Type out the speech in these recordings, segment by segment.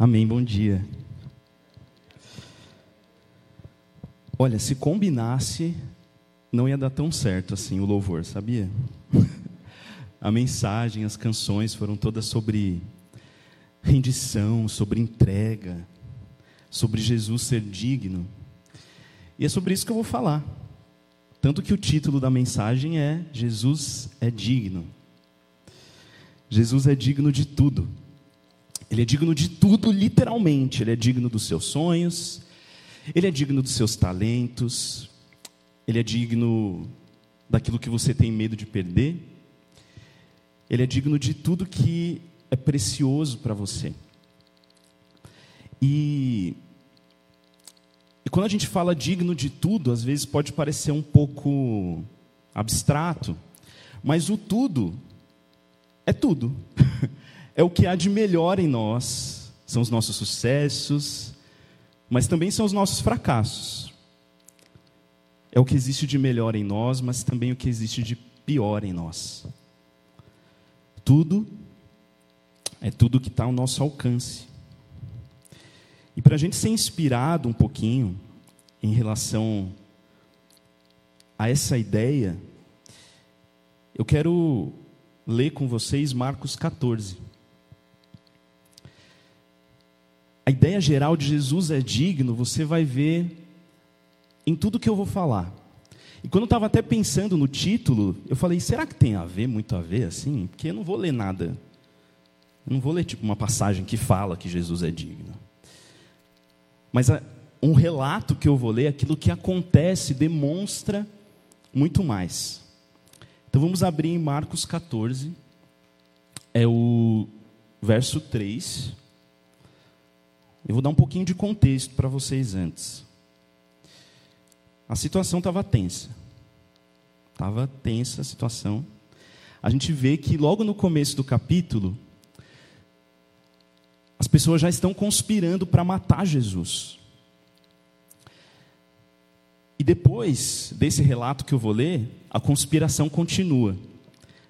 Amém, bom dia. Olha, se combinasse, não ia dar tão certo assim o louvor, sabia? A mensagem, as canções foram todas sobre rendição, sobre entrega, sobre Jesus ser digno. E é sobre isso que eu vou falar. Tanto que o título da mensagem é Jesus é digno. Jesus é digno de tudo. Ele é digno de tudo, literalmente. Ele é digno dos seus sonhos, ele é digno dos seus talentos, ele é digno daquilo que você tem medo de perder, ele é digno de tudo que é precioso para você. E, e quando a gente fala digno de tudo, às vezes pode parecer um pouco abstrato, mas o tudo é tudo. É o que há de melhor em nós, são os nossos sucessos, mas também são os nossos fracassos. É o que existe de melhor em nós, mas também o que existe de pior em nós. Tudo é tudo que está ao nosso alcance. E para a gente ser inspirado um pouquinho em relação a essa ideia, eu quero ler com vocês Marcos 14. A ideia geral de Jesus é digno, você vai ver em tudo que eu vou falar. E quando eu estava até pensando no título, eu falei, será que tem a ver, muito a ver, assim? Porque eu não vou ler nada. Eu não vou ler tipo uma passagem que fala que Jesus é digno. Mas um relato que eu vou ler, aquilo que acontece, demonstra muito mais. Então vamos abrir em Marcos 14, é o verso 3. Eu vou dar um pouquinho de contexto para vocês antes. A situação estava tensa. Estava tensa a situação. A gente vê que logo no começo do capítulo, as pessoas já estão conspirando para matar Jesus. E depois desse relato que eu vou ler, a conspiração continua.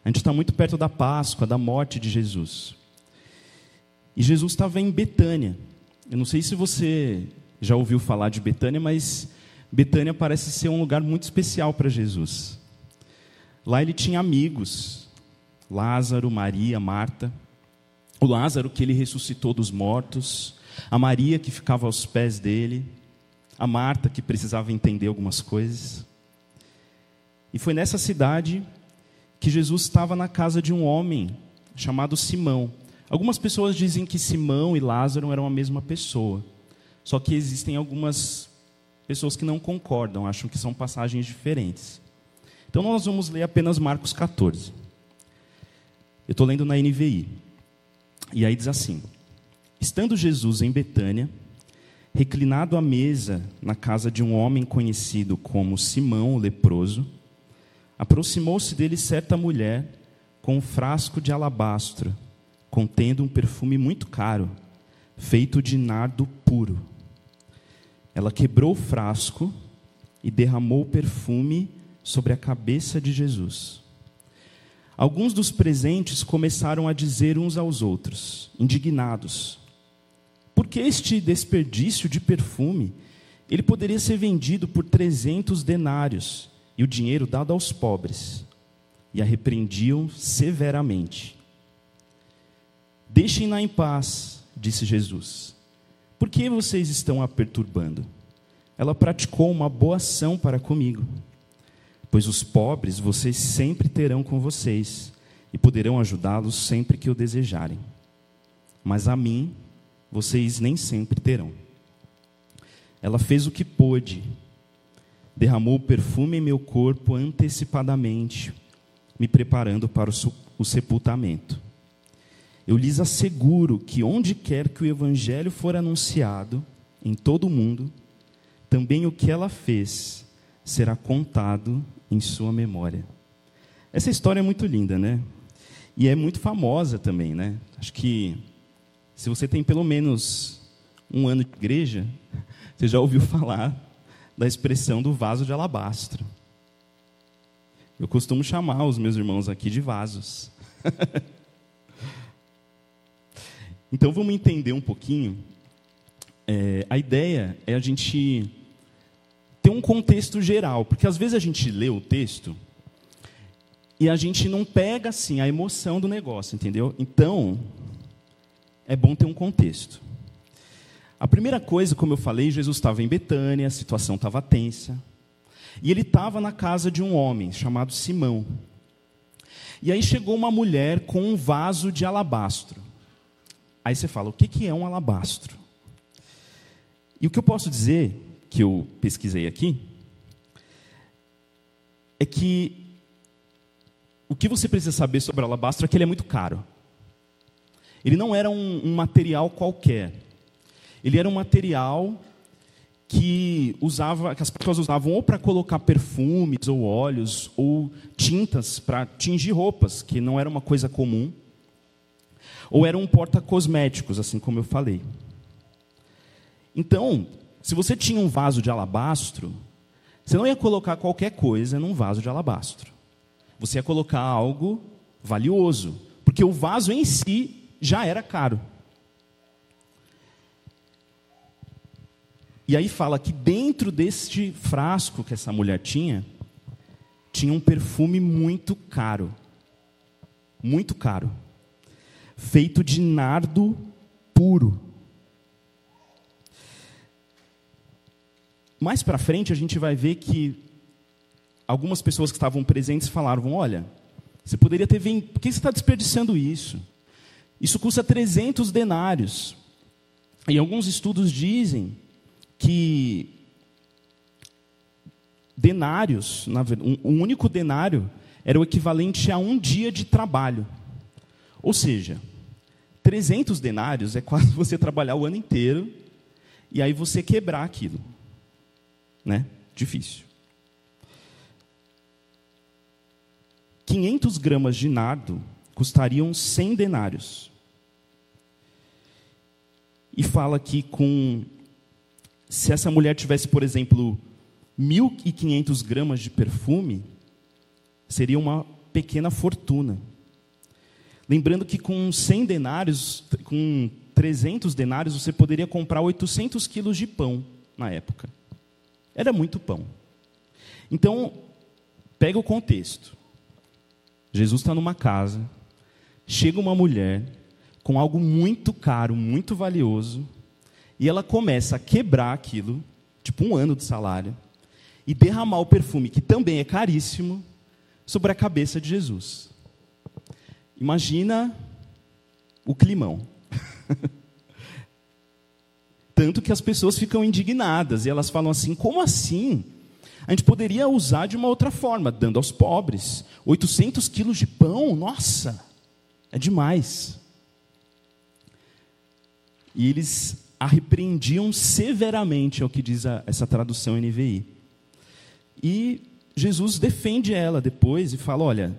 A gente está muito perto da Páscoa, da morte de Jesus. E Jesus estava em Betânia. Eu não sei se você já ouviu falar de Betânia, mas Betânia parece ser um lugar muito especial para Jesus. Lá ele tinha amigos, Lázaro, Maria, Marta. O Lázaro que ele ressuscitou dos mortos, a Maria que ficava aos pés dele, a Marta que precisava entender algumas coisas. E foi nessa cidade que Jesus estava na casa de um homem chamado Simão. Algumas pessoas dizem que Simão e Lázaro eram a mesma pessoa. Só que existem algumas pessoas que não concordam, acham que são passagens diferentes. Então nós vamos ler apenas Marcos 14. Eu estou lendo na NVI. E aí diz assim: Estando Jesus em Betânia, reclinado à mesa na casa de um homem conhecido como Simão o leproso, aproximou-se dele certa mulher com um frasco de alabastro contendo um perfume muito caro, feito de nardo puro. Ela quebrou o frasco e derramou o perfume sobre a cabeça de Jesus. Alguns dos presentes começaram a dizer uns aos outros, indignados: Por que este desperdício de perfume? Ele poderia ser vendido por trezentos denários e o dinheiro dado aos pobres. E a repreendiam severamente. Deixem-na em paz, disse Jesus. Por que vocês estão a perturbando? Ela praticou uma boa ação para comigo. Pois os pobres vocês sempre terão com vocês e poderão ajudá-los sempre que o desejarem. Mas a mim vocês nem sempre terão. Ela fez o que pôde, derramou perfume em meu corpo antecipadamente, me preparando para o sepultamento. Eu lhes asseguro que onde quer que o evangelho for anunciado, em todo o mundo, também o que ela fez será contado em sua memória. Essa história é muito linda, né? E é muito famosa também, né? Acho que se você tem pelo menos um ano de igreja, você já ouviu falar da expressão do vaso de alabastro. Eu costumo chamar os meus irmãos aqui de vasos. Então vamos entender um pouquinho. É, a ideia é a gente ter um contexto geral, porque às vezes a gente lê o texto e a gente não pega assim a emoção do negócio, entendeu? Então é bom ter um contexto. A primeira coisa, como eu falei, Jesus estava em Betânia, a situação estava tensa. E ele estava na casa de um homem chamado Simão. E aí chegou uma mulher com um vaso de alabastro. Aí você fala, o que é um alabastro? E o que eu posso dizer, que eu pesquisei aqui, é que o que você precisa saber sobre o alabastro é que ele é muito caro. Ele não era um, um material qualquer. Ele era um material que usava, que as pessoas usavam ou para colocar perfumes ou óleos ou tintas para tingir roupas, que não era uma coisa comum, ou era um porta cosméticos, assim como eu falei. Então, se você tinha um vaso de alabastro, você não ia colocar qualquer coisa num vaso de alabastro. Você ia colocar algo valioso, porque o vaso em si já era caro. E aí fala que dentro deste frasco que essa mulher tinha, tinha um perfume muito caro. Muito caro. Feito de nardo puro. Mais para frente a gente vai ver que algumas pessoas que estavam presentes falaram: olha, você poderia ter vindo, por que você está desperdiçando isso? Isso custa 300 denários. E alguns estudos dizem que denários, um único denário era o equivalente a um dia de trabalho. Ou seja, 300 denários é quase você trabalhar o ano inteiro e aí você quebrar aquilo. Né? Difícil. 500 gramas de nardo custariam 100 denários. E fala que com se essa mulher tivesse, por exemplo, 1.500 gramas de perfume, seria uma pequena fortuna. Lembrando que com 100 denários, com 300 denários, você poderia comprar 800 quilos de pão na época. Era muito pão. Então, pega o contexto. Jesus está numa casa, chega uma mulher com algo muito caro, muito valioso, e ela começa a quebrar aquilo, tipo um ano de salário, e derramar o perfume, que também é caríssimo, sobre a cabeça de Jesus. Imagina o climão. Tanto que as pessoas ficam indignadas e elas falam assim: como assim? A gente poderia usar de uma outra forma, dando aos pobres. 800 quilos de pão, nossa, é demais. E eles a repreendiam severamente, é o que diz a, essa tradução NVI. E Jesus defende ela depois e fala: Olha,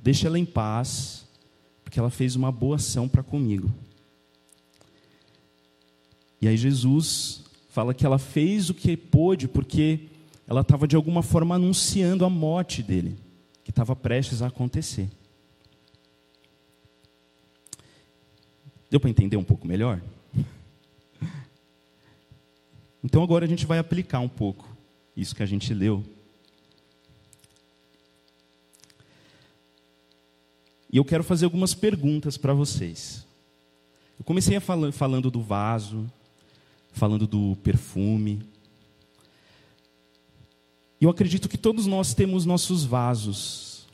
deixa ela em paz, porque ela fez uma boa ação para comigo. E aí Jesus fala que ela fez o que pôde, porque ela estava de alguma forma anunciando a morte dele, que estava prestes a acontecer. Deu para entender um pouco melhor? Então agora a gente vai aplicar um pouco isso que a gente leu. E eu quero fazer algumas perguntas para vocês. Eu comecei fal falando do vaso, falando do perfume. Eu acredito que todos nós temos nossos vasos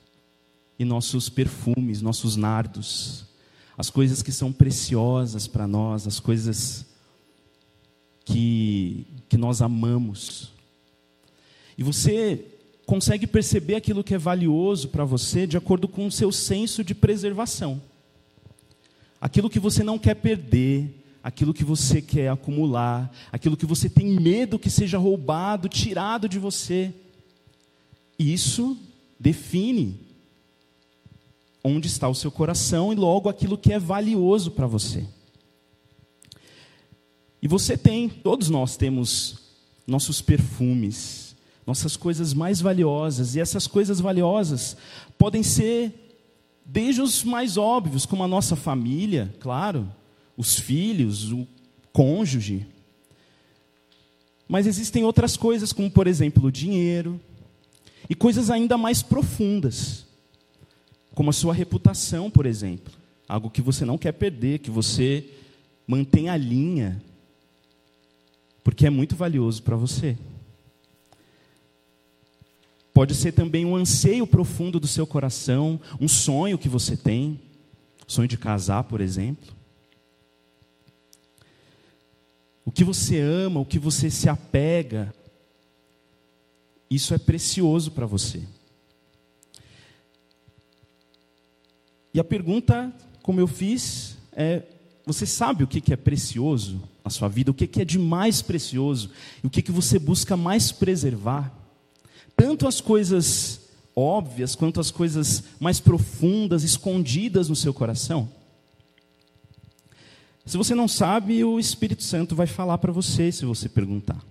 e nossos perfumes, nossos nardos, as coisas que são preciosas para nós, as coisas que, que nós amamos. E você consegue perceber aquilo que é valioso para você de acordo com o seu senso de preservação. Aquilo que você não quer perder, aquilo que você quer acumular, aquilo que você tem medo que seja roubado, tirado de você. Isso define onde está o seu coração e logo aquilo que é valioso para você. E você tem, todos nós temos nossos perfumes, nossas coisas mais valiosas, e essas coisas valiosas podem ser desde os mais óbvios, como a nossa família, claro, os filhos, o cônjuge. Mas existem outras coisas, como por exemplo o dinheiro, e coisas ainda mais profundas, como a sua reputação, por exemplo. Algo que você não quer perder, que você mantém a linha, porque é muito valioso para você. Pode ser também um anseio profundo do seu coração, um sonho que você tem, sonho de casar, por exemplo. O que você ama, o que você se apega, isso é precioso para você. E a pergunta, como eu fiz, é: você sabe o que é precioso na sua vida? O que é de mais precioso? E o que você busca mais preservar? Tanto as coisas óbvias quanto as coisas mais profundas, escondidas no seu coração? Se você não sabe, o Espírito Santo vai falar para você se você perguntar.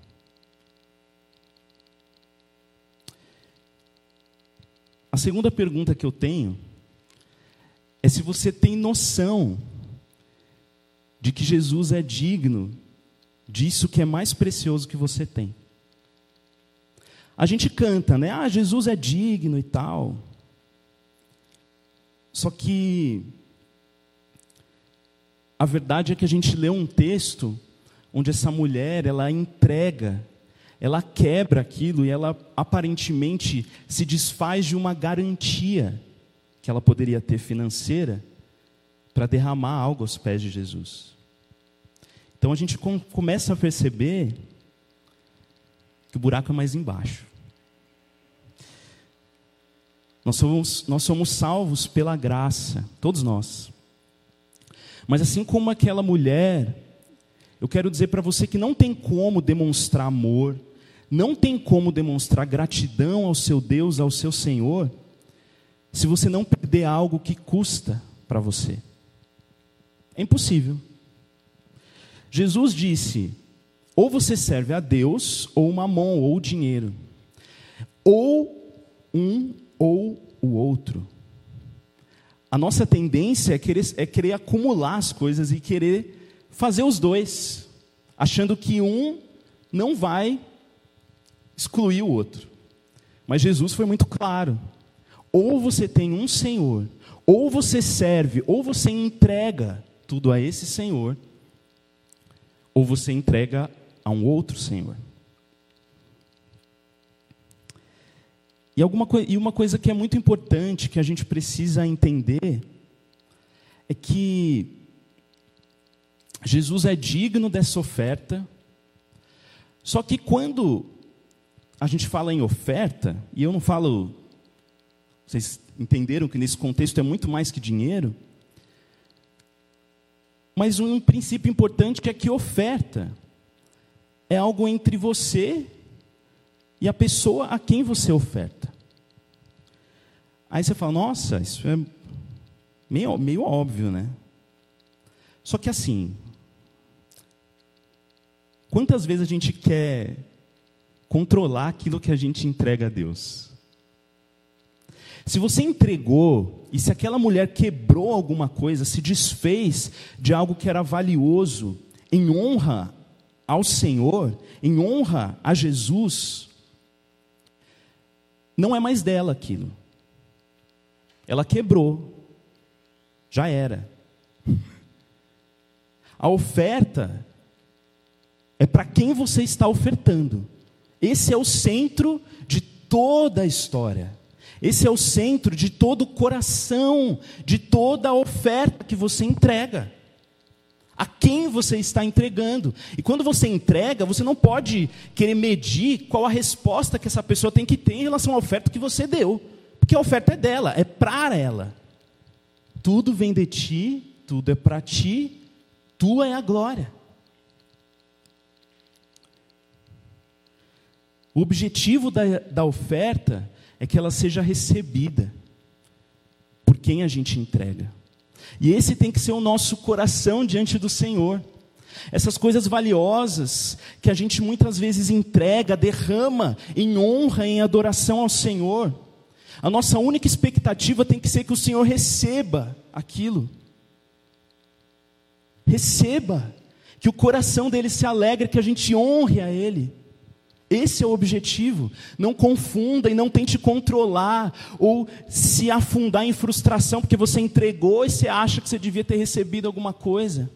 A segunda pergunta que eu tenho é se você tem noção de que Jesus é digno disso que é mais precioso que você tem. A gente canta, né? Ah, Jesus é digno e tal. Só que a verdade é que a gente lê um texto onde essa mulher, ela entrega ela quebra aquilo e ela aparentemente se desfaz de uma garantia que ela poderia ter financeira para derramar algo aos pés de Jesus. Então a gente começa a perceber que o buraco é mais embaixo. Nós somos, nós somos salvos pela graça, todos nós. Mas assim como aquela mulher, eu quero dizer para você que não tem como demonstrar amor, não tem como demonstrar gratidão ao seu Deus, ao seu Senhor, se você não perder algo que custa para você. É impossível. Jesus disse: ou você serve a Deus, ou uma mão, ou dinheiro. Ou um ou o outro. A nossa tendência é querer, é querer acumular as coisas e querer fazer os dois, achando que um não vai excluir o outro. Mas Jesus foi muito claro: ou você tem um Senhor, ou você serve, ou você entrega tudo a esse Senhor, ou você entrega a um outro Senhor. E, alguma, e uma coisa que é muito importante, que a gente precisa entender, é que Jesus é digno dessa oferta, só que quando a gente fala em oferta, e eu não falo. Vocês entenderam que nesse contexto é muito mais que dinheiro? Mas um princípio importante que é que oferta é algo entre você e a pessoa a quem você oferta. Aí você fala, nossa, isso é meio, meio óbvio, né? Só que assim, quantas vezes a gente quer controlar aquilo que a gente entrega a Deus. Se você entregou e se aquela mulher quebrou alguma coisa, se desfez de algo que era valioso, em honra ao Senhor, em honra a Jesus, não é mais dela aquilo. Ela quebrou, já era. A oferta é para quem você está ofertando. Esse é o centro de toda a história. Esse é o centro de todo o coração, de toda a oferta que você entrega. A quem você está entregando. E quando você entrega, você não pode querer medir qual a resposta que essa pessoa tem que ter em relação à oferta que você deu. Porque a oferta é dela, é para ela. Tudo vem de ti, tudo é para ti, tua é a glória. O objetivo da, da oferta é que ela seja recebida por quem a gente entrega. E esse tem que ser o nosso coração diante do Senhor. Essas coisas valiosas que a gente muitas vezes entrega, derrama em honra, em adoração ao Senhor. A nossa única expectativa tem que ser que o Senhor receba aquilo. receba, que o coração dele se alegre, que a gente honre a ele. Esse é o objetivo. Não confunda e não tente controlar ou se afundar em frustração porque você entregou e você acha que você devia ter recebido alguma coisa.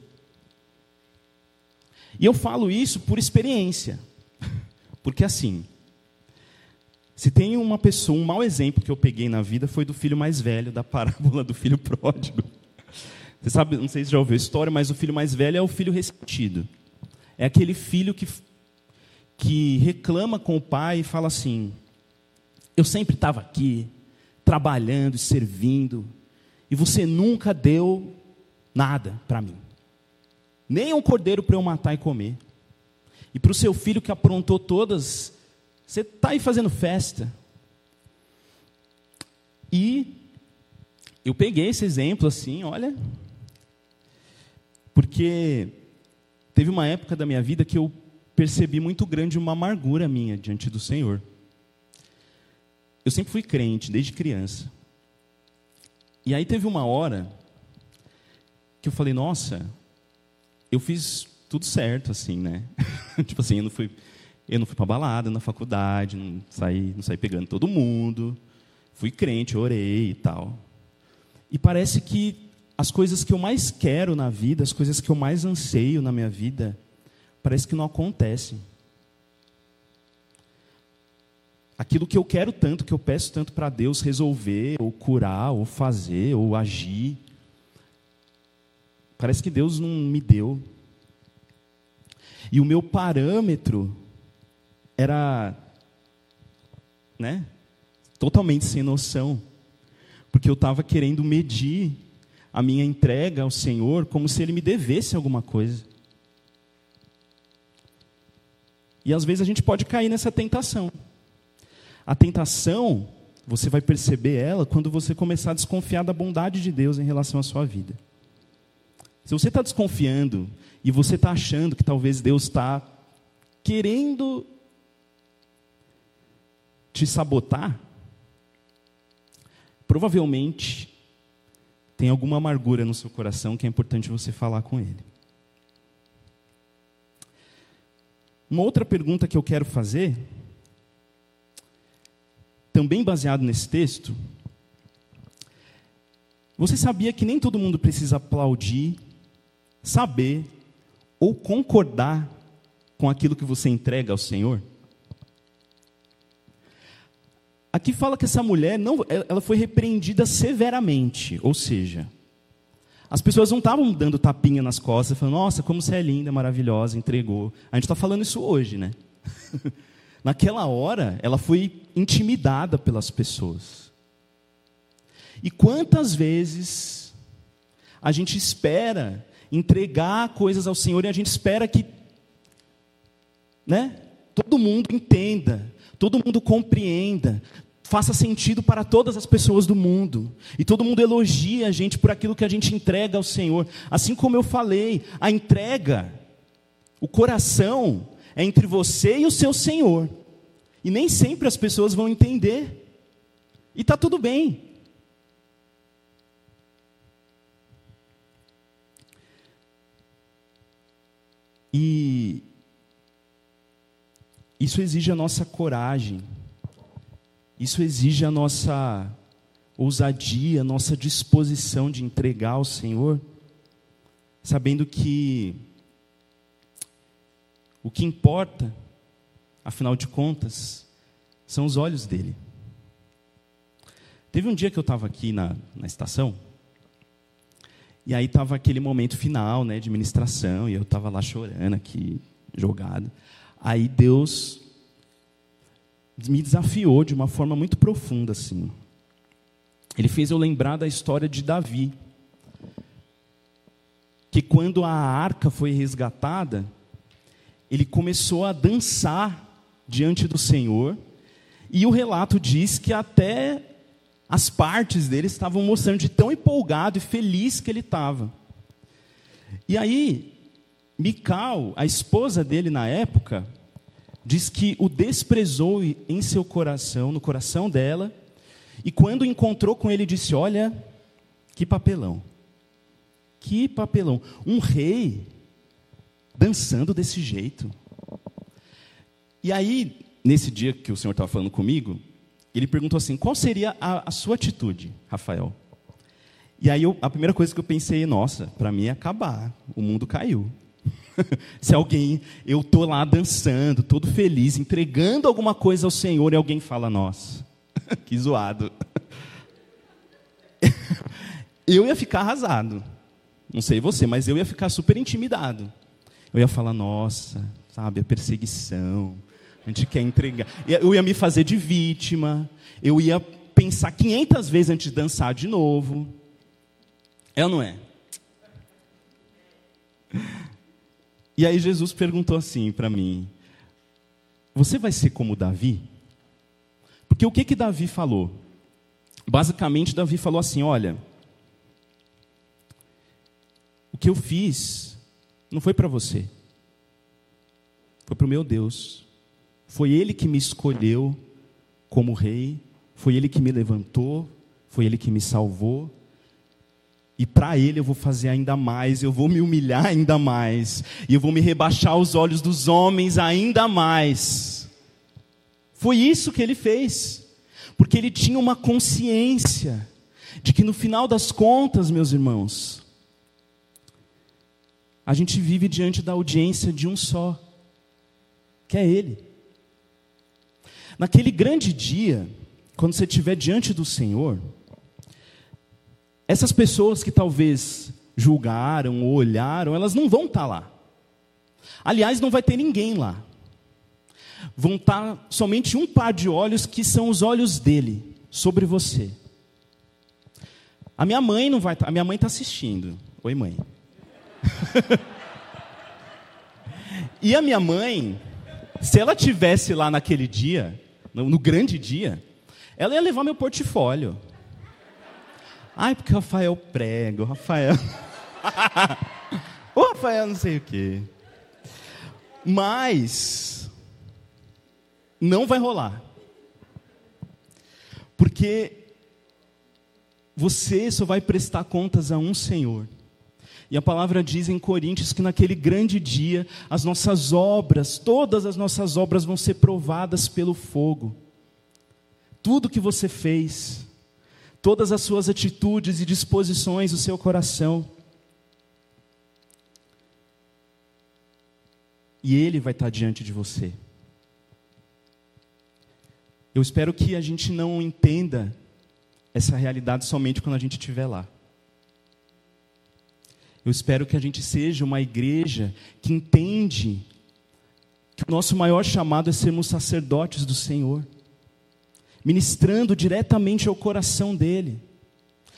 E eu falo isso por experiência. Porque assim, se tem uma pessoa, um mau exemplo que eu peguei na vida foi do filho mais velho, da parábola do filho pródigo. Você sabe, não sei se já ouviu a história, mas o filho mais velho é o filho ressentido. É aquele filho que que reclama com o pai e fala assim: Eu sempre estava aqui, trabalhando e servindo, e você nunca deu nada para mim, nem um cordeiro para eu matar e comer. E para o seu filho que aprontou todas, você está aí fazendo festa. E eu peguei esse exemplo assim, olha, porque teve uma época da minha vida que eu percebi muito grande uma amargura minha diante do Senhor. Eu sempre fui crente, desde criança. E aí teve uma hora que eu falei, nossa, eu fiz tudo certo, assim, né? tipo assim, eu não fui, eu não fui para balada na faculdade, não saí, não saí pegando todo mundo. Fui crente, orei e tal. E parece que as coisas que eu mais quero na vida, as coisas que eu mais anseio na minha vida, parece que não acontece. Aquilo que eu quero tanto, que eu peço tanto para Deus resolver, ou curar, ou fazer, ou agir, parece que Deus não me deu. E o meu parâmetro era, né, totalmente sem noção, porque eu estava querendo medir a minha entrega ao Senhor como se Ele me devesse alguma coisa. E às vezes a gente pode cair nessa tentação. A tentação, você vai perceber ela quando você começar a desconfiar da bondade de Deus em relação à sua vida. Se você está desconfiando e você está achando que talvez Deus está querendo te sabotar, provavelmente tem alguma amargura no seu coração que é importante você falar com Ele. Uma outra pergunta que eu quero fazer, também baseado nesse texto, você sabia que nem todo mundo precisa aplaudir, saber ou concordar com aquilo que você entrega ao Senhor? Aqui fala que essa mulher não, ela foi repreendida severamente, ou seja, as pessoas não estavam dando tapinha nas costas, falando, nossa, como você é linda, maravilhosa, entregou. A gente está falando isso hoje, né? Naquela hora, ela foi intimidada pelas pessoas. E quantas vezes a gente espera entregar coisas ao Senhor e a gente espera que né, todo mundo entenda, todo mundo compreenda, faça sentido para todas as pessoas do mundo. E todo mundo elogia a gente por aquilo que a gente entrega ao Senhor. Assim como eu falei, a entrega, o coração é entre você e o seu Senhor. E nem sempre as pessoas vão entender. E está tudo bem. E isso exige a nossa coragem isso exige a nossa ousadia, a nossa disposição de entregar ao Senhor, sabendo que o que importa, afinal de contas, são os olhos dele. Teve um dia que eu estava aqui na, na estação, e aí estava aquele momento final né, de ministração, e eu estava lá chorando aqui, jogado. Aí Deus me desafiou de uma forma muito profunda assim. Ele fez eu lembrar da história de Davi, que quando a arca foi resgatada, ele começou a dançar diante do Senhor, e o relato diz que até as partes dele estavam mostrando de tão empolgado e feliz que ele estava. E aí, Mical, a esposa dele na época, diz que o desprezou em seu coração, no coração dela, e quando encontrou com ele, disse: Olha, que papelão. Que papelão. Um rei dançando desse jeito. E aí, nesse dia que o Senhor estava falando comigo, ele perguntou assim: qual seria a, a sua atitude, Rafael? E aí eu, a primeira coisa que eu pensei, nossa, para mim é acabar, o mundo caiu. Se alguém, eu estou lá dançando, todo feliz, entregando alguma coisa ao Senhor e alguém fala, nossa, que zoado. eu ia ficar arrasado. Não sei você, mas eu ia ficar super intimidado. Eu ia falar, nossa, sabe, a perseguição, a gente quer entregar. Eu ia me fazer de vítima, eu ia pensar 500 vezes antes de dançar de novo. É ou não é? E aí Jesus perguntou assim para mim: Você vai ser como Davi? Porque o que que Davi falou? Basicamente, Davi falou assim: Olha, o que eu fiz não foi para você, foi para o meu Deus. Foi Ele que me escolheu como rei, foi Ele que me levantou, foi Ele que me salvou. E para Ele eu vou fazer ainda mais, eu vou me humilhar ainda mais, e eu vou me rebaixar aos olhos dos homens ainda mais. Foi isso que Ele fez, porque Ele tinha uma consciência de que no final das contas, meus irmãos, a gente vive diante da audiência de um só, que é Ele. Naquele grande dia, quando você estiver diante do Senhor, essas pessoas que talvez julgaram ou olharam, elas não vão estar lá. Aliás, não vai ter ninguém lá. Vão estar somente um par de olhos que são os olhos dele sobre você. A minha mãe não vai estar, a minha mãe está assistindo. Oi, mãe. e a minha mãe, se ela tivesse lá naquele dia, no grande dia, ela ia levar meu portfólio. Ai, porque o Rafael prega, o Rafael. o Rafael não sei o quê. Mas não vai rolar. Porque você só vai prestar contas a um Senhor. E a palavra diz em Coríntios que naquele grande dia as nossas obras, todas as nossas obras vão ser provadas pelo fogo. Tudo que você fez, todas as suas atitudes e disposições do seu coração. E Ele vai estar diante de você. Eu espero que a gente não entenda essa realidade somente quando a gente estiver lá. Eu espero que a gente seja uma igreja que entende que o nosso maior chamado é sermos sacerdotes do Senhor ministrando diretamente ao coração dele,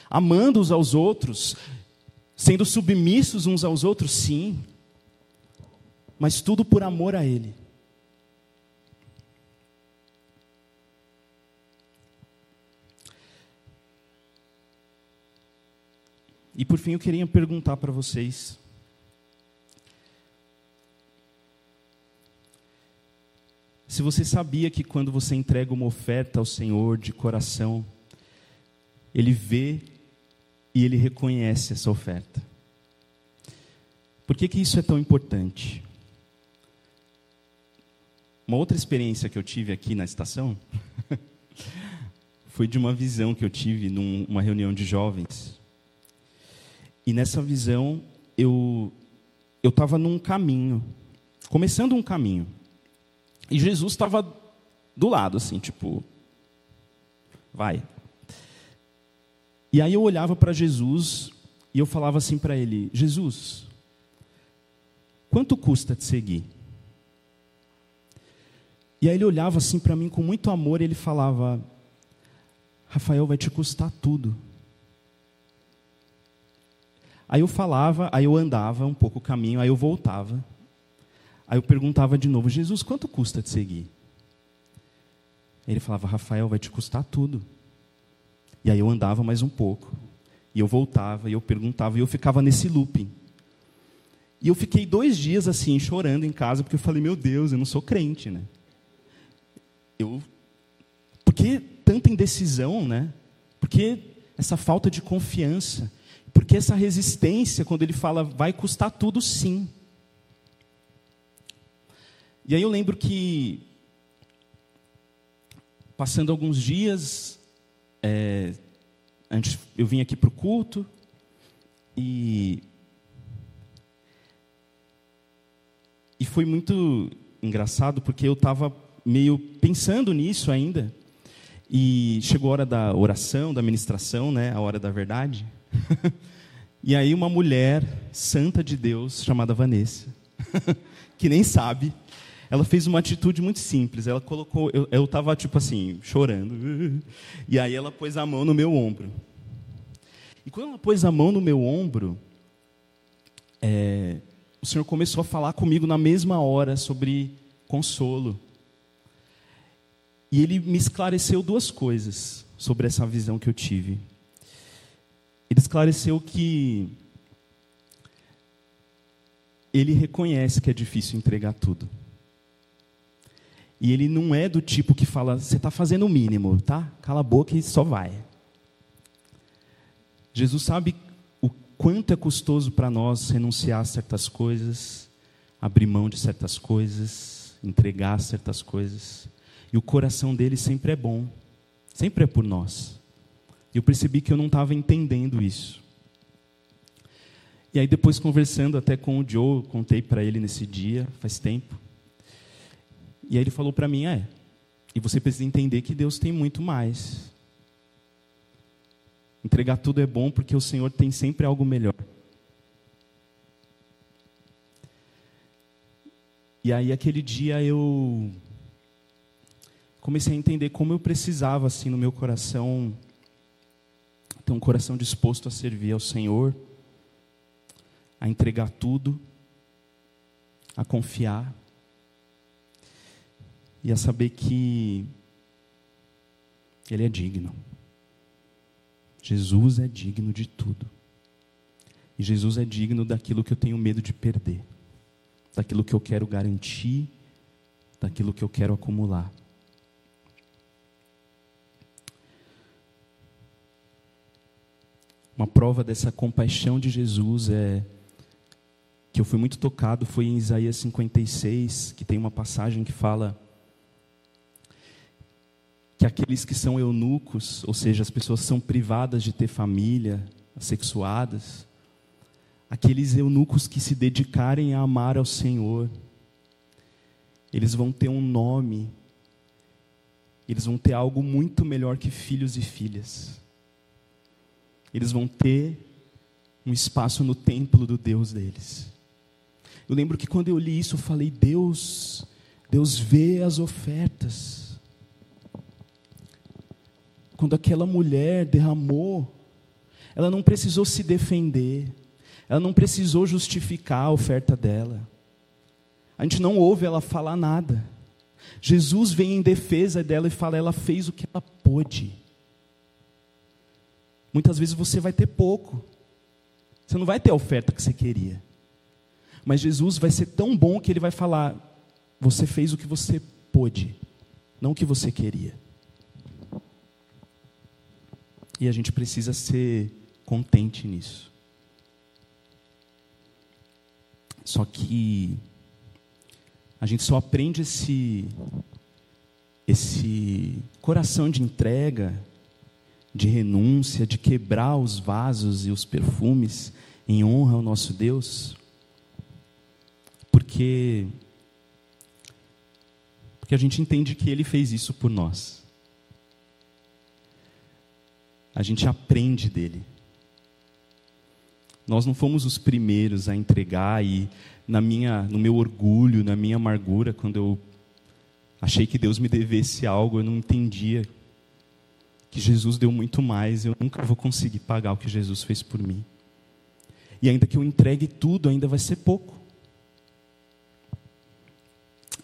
amando uns aos outros, sendo submissos uns aos outros, sim, mas tudo por amor a ele. E por fim eu queria perguntar para vocês Se você sabia que quando você entrega uma oferta ao Senhor de coração, Ele vê e Ele reconhece essa oferta. Por que, que isso é tão importante? Uma outra experiência que eu tive aqui na estação foi de uma visão que eu tive numa reunião de jovens. E nessa visão eu eu estava num caminho, começando um caminho. E Jesus estava do lado, assim, tipo, vai. E aí eu olhava para Jesus e eu falava assim para ele: Jesus, quanto custa te seguir? E aí ele olhava assim para mim com muito amor e ele falava: Rafael, vai te custar tudo. Aí eu falava, aí eu andava um pouco o caminho, aí eu voltava. Aí eu perguntava de novo: Jesus, quanto custa te seguir? Ele falava: Rafael, vai te custar tudo. E aí eu andava mais um pouco. E eu voltava, e eu perguntava, e eu ficava nesse looping. E eu fiquei dois dias assim, chorando em casa, porque eu falei: Meu Deus, eu não sou crente, né? Eu. Por que tanta indecisão, né? Por que essa falta de confiança? Por porque essa resistência, quando ele fala vai custar tudo, sim. E aí eu lembro que, passando alguns dias, é, antes eu vim aqui para o culto, e, e foi muito engraçado, porque eu estava meio pensando nisso ainda, e chegou a hora da oração, da ministração, né, a hora da verdade. e aí uma mulher santa de Deus chamada Vanessa, que nem sabe, ela fez uma atitude muito simples. Ela colocou, eu estava tipo assim chorando, e aí ela pôs a mão no meu ombro. E quando ela pôs a mão no meu ombro, é, o Senhor começou a falar comigo na mesma hora sobre consolo. E ele me esclareceu duas coisas sobre essa visão que eu tive. Ele esclareceu que ele reconhece que é difícil entregar tudo. E ele não é do tipo que fala, você está fazendo o mínimo, tá? Cala a boca e só vai. Jesus sabe o quanto é custoso para nós renunciar a certas coisas, abrir mão de certas coisas, entregar certas coisas. E o coração dele sempre é bom, sempre é por nós. E eu percebi que eu não estava entendendo isso. E aí depois conversando até com o Joe, contei para ele nesse dia, faz tempo. E aí ele falou para mim, é, e você precisa entender que Deus tem muito mais. Entregar tudo é bom porque o Senhor tem sempre algo melhor. E aí aquele dia eu comecei a entender como eu precisava assim no meu coração ter um coração disposto a servir ao Senhor, a entregar tudo, a confiar e a saber que Ele é digno. Jesus é digno de tudo. E Jesus é digno daquilo que eu tenho medo de perder, daquilo que eu quero garantir, daquilo que eu quero acumular. Uma prova dessa compaixão de Jesus é que eu fui muito tocado foi em Isaías 56, que tem uma passagem que fala que aqueles que são eunucos, ou seja, as pessoas são privadas de ter família, assexuadas, aqueles eunucos que se dedicarem a amar ao Senhor, eles vão ter um nome, eles vão ter algo muito melhor que filhos e filhas. Eles vão ter um espaço no templo do Deus deles. Eu lembro que quando eu li isso, eu falei: Deus, Deus vê as ofertas quando aquela mulher derramou, ela não precisou se defender, ela não precisou justificar a oferta dela. A gente não ouve ela falar nada. Jesus vem em defesa dela e fala: ela fez o que ela pôde. Muitas vezes você vai ter pouco, você não vai ter a oferta que você queria, mas Jesus vai ser tão bom que ele vai falar: você fez o que você pôde, não o que você queria. E a gente precisa ser contente nisso. Só que a gente só aprende esse esse coração de entrega, de renúncia, de quebrar os vasos e os perfumes em honra ao nosso Deus, porque porque a gente entende que ele fez isso por nós a gente aprende dele. Nós não fomos os primeiros a entregar e na minha, no meu orgulho, na minha amargura, quando eu achei que Deus me devesse algo, eu não entendia que Jesus deu muito mais, eu nunca vou conseguir pagar o que Jesus fez por mim. E ainda que eu entregue tudo, ainda vai ser pouco.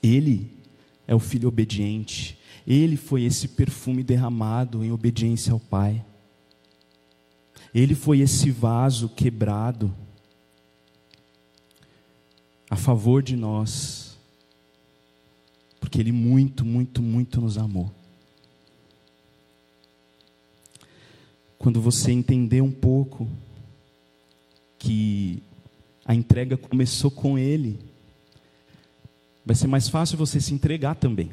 Ele é o filho obediente. Ele foi esse perfume derramado em obediência ao Pai. Ele foi esse vaso quebrado a favor de nós, porque Ele muito, muito, muito nos amou. Quando você entender um pouco A entrega começou com Ele. Vai ser mais fácil você se entregar também.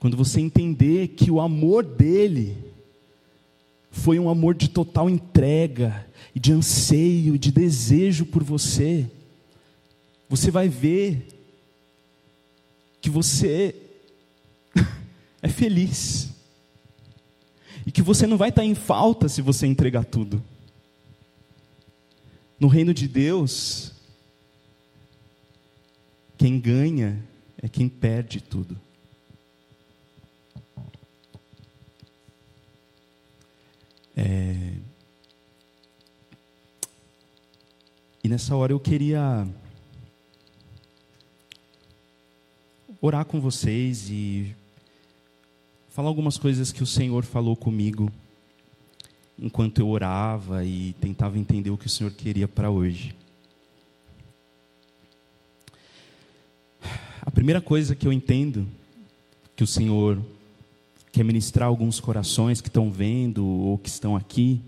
Quando você entender que o amor dele foi um amor de total entrega, de anseio, de desejo por você, você vai ver que você é feliz. E que você não vai estar em falta se você entregar tudo. No reino de Deus, quem ganha é quem perde tudo. É... E nessa hora eu queria orar com vocês e falar algumas coisas que o Senhor falou comigo enquanto eu orava e tentava entender o que o Senhor queria para hoje. A primeira coisa que eu entendo que o Senhor quer ministrar alguns corações que estão vendo ou que estão aqui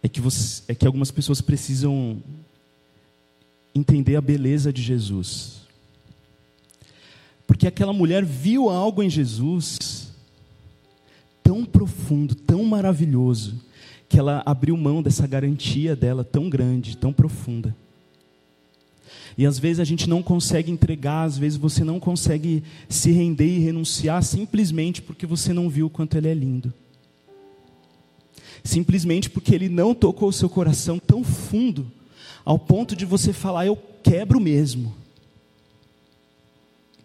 é que, você, é que algumas pessoas precisam entender a beleza de Jesus. Porque aquela mulher viu algo em Jesus tão profundo, tão maravilhoso, que ela abriu mão dessa garantia dela tão grande, tão profunda. E às vezes a gente não consegue entregar, às vezes você não consegue se render e renunciar simplesmente porque você não viu o quanto ele é lindo. Simplesmente porque ele não tocou o seu coração tão fundo, ao ponto de você falar, eu quebro mesmo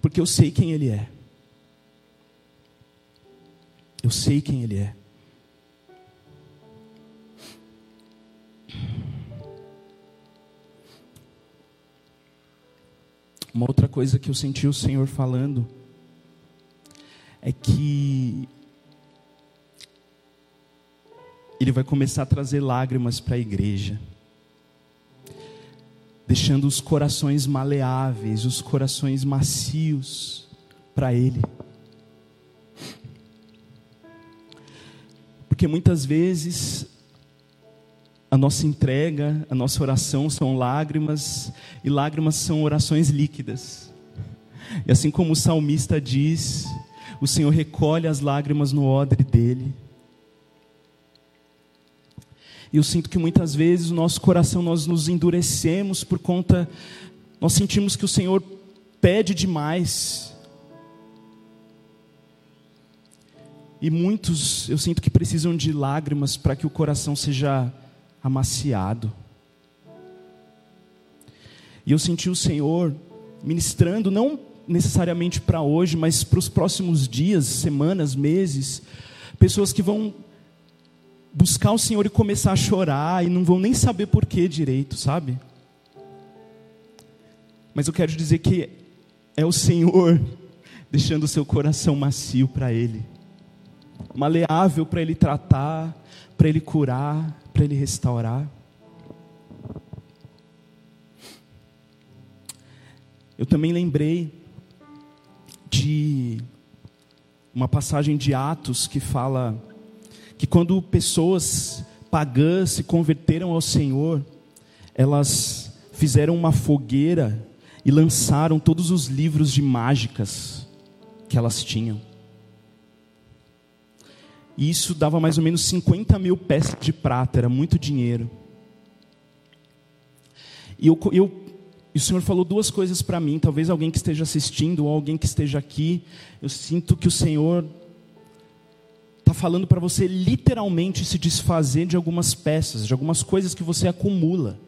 porque eu sei quem Ele é. Eu sei quem Ele é. Uma outra coisa que eu senti o Senhor falando é que Ele vai começar a trazer lágrimas para a igreja deixando os corações maleáveis, os corações macios para Ele. Porque muitas vezes a nossa entrega, a nossa oração são lágrimas, e lágrimas são orações líquidas. E assim como o salmista diz, o Senhor recolhe as lágrimas no odre dele e eu sinto que muitas vezes o nosso coração nós nos endurecemos por conta, nós sentimos que o Senhor pede demais. E muitos eu sinto que precisam de lágrimas para que o coração seja amaciado. E eu senti o Senhor ministrando, não necessariamente para hoje, mas para os próximos dias, semanas, meses, pessoas que vão buscar o Senhor e começar a chorar e não vão nem saber por que direito, sabe? Mas eu quero dizer que é o Senhor deixando o seu coração macio para Ele, maleável para Ele tratar, para Ele curar, para Ele restaurar. Eu também lembrei de uma passagem de Atos que fala que quando pessoas pagãs se converteram ao Senhor, elas fizeram uma fogueira e lançaram todos os livros de mágicas que elas tinham. E isso dava mais ou menos 50 mil peças de prata, era muito dinheiro. E eu, eu, o Senhor falou duas coisas para mim, talvez alguém que esteja assistindo ou alguém que esteja aqui, eu sinto que o Senhor está falando para você literalmente se desfazer de algumas peças, de algumas coisas que você acumula.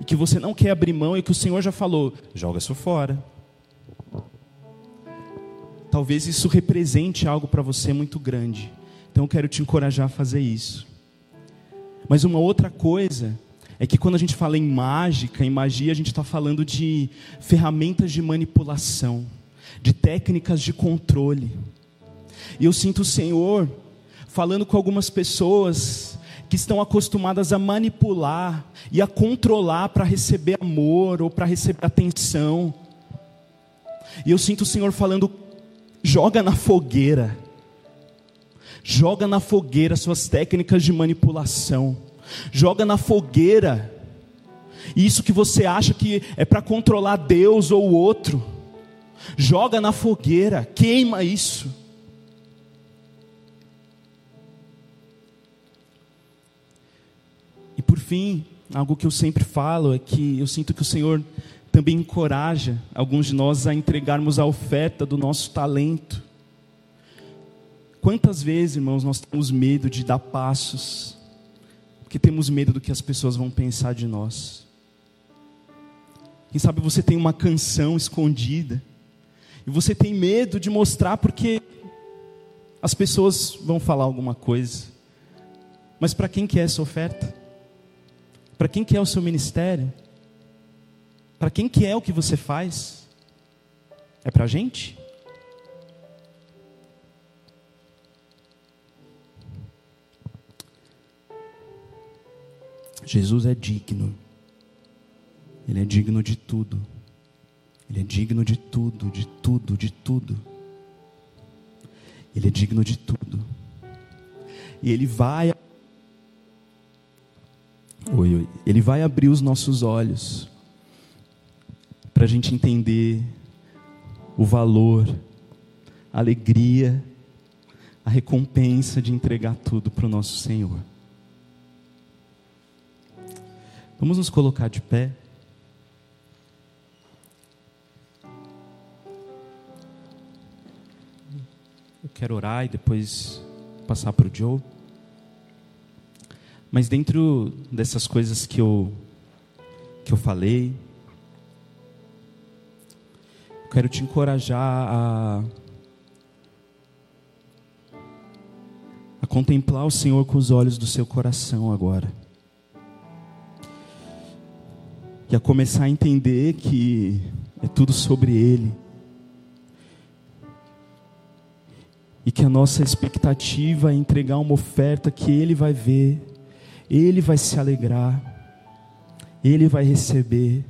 E que você não quer abrir mão e que o Senhor já falou: joga isso fora. Talvez isso represente algo para você muito grande. Então eu quero te encorajar a fazer isso. Mas uma outra coisa é que quando a gente fala em mágica, em magia, a gente está falando de ferramentas de manipulação, de técnicas de controle. E eu sinto o Senhor falando com algumas pessoas que estão acostumadas a manipular e a controlar para receber amor ou para receber atenção. E eu sinto o Senhor falando: joga na fogueira, joga na fogueira suas técnicas de manipulação, joga na fogueira. Isso que você acha que é para controlar Deus ou o outro, joga na fogueira, queima isso. E por fim, algo que eu sempre falo é que eu sinto que o Senhor também encoraja alguns de nós a entregarmos a oferta do nosso talento. Quantas vezes, irmãos, nós temos medo de dar passos, porque temos medo do que as pessoas vão pensar de nós. Quem sabe você tem uma canção escondida, e você tem medo de mostrar porque as pessoas vão falar alguma coisa. Mas para quem que é essa oferta? Para quem que é o seu ministério? Para quem que é o que você faz? É para a gente? Jesus é digno. Ele é digno de tudo. Ele é digno de tudo, de tudo, de tudo. Ele é digno de tudo. E ele vai Oi, oi. Ele vai abrir os nossos olhos para a gente entender o valor, a alegria, a recompensa de entregar tudo para o nosso Senhor. Vamos nos colocar de pé. Eu quero orar e depois passar para o Joe. Mas dentro dessas coisas que eu que eu falei, quero te encorajar a, a contemplar o Senhor com os olhos do seu coração agora. E a começar a entender que é tudo sobre Ele. E que a nossa expectativa é entregar uma oferta que Ele vai ver, Ele vai se alegrar, Ele vai receber.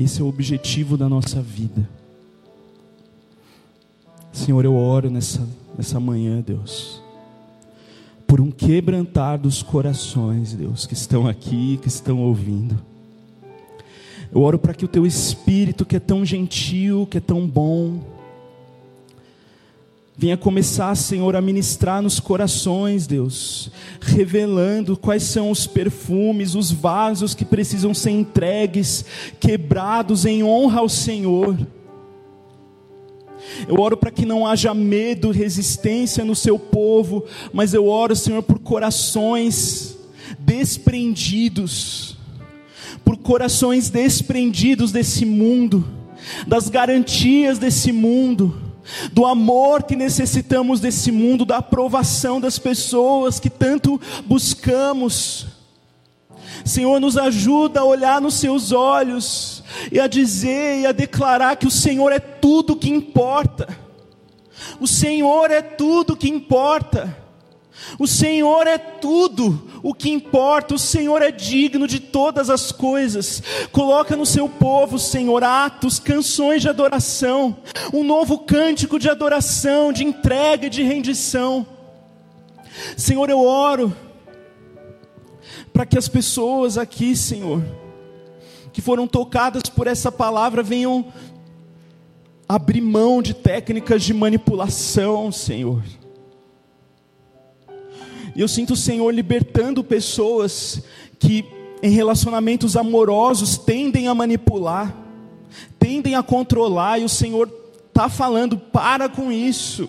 Esse é o objetivo da nossa vida. Senhor, eu oro nessa, nessa manhã, Deus, por um quebrantar dos corações, Deus, que estão aqui, que estão ouvindo. Eu oro para que o teu espírito, que é tão gentil, que é tão bom, Venha começar, Senhor, a ministrar nos corações, Deus, revelando quais são os perfumes, os vasos que precisam ser entregues, quebrados em honra ao Senhor. Eu oro para que não haja medo, resistência no seu povo, mas eu oro, Senhor, por corações desprendidos, por corações desprendidos desse mundo, das garantias desse mundo do amor que necessitamos desse mundo, da aprovação das pessoas que tanto buscamos. Senhor, nos ajuda a olhar nos seus olhos e a dizer e a declarar que o Senhor é tudo que importa. O Senhor é tudo que importa. O Senhor é tudo o que importa, o Senhor é digno de todas as coisas. Coloca no seu povo, Senhor, atos, canções de adoração, um novo cântico de adoração, de entrega e de rendição. Senhor, eu oro para que as pessoas aqui, Senhor, que foram tocadas por essa palavra, venham abrir mão de técnicas de manipulação, Senhor e eu sinto o Senhor libertando pessoas que em relacionamentos amorosos tendem a manipular, tendem a controlar, e o Senhor está falando: para com isso.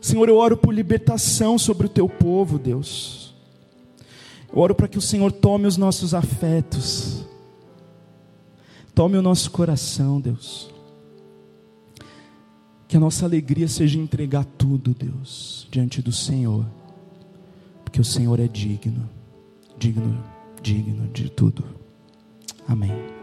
Senhor, eu oro por libertação sobre o teu povo, Deus. Eu oro para que o Senhor tome os nossos afetos, tome o nosso coração, Deus. Que a nossa alegria seja entregar tudo, Deus, diante do Senhor, porque o Senhor é digno, digno, digno de tudo. Amém.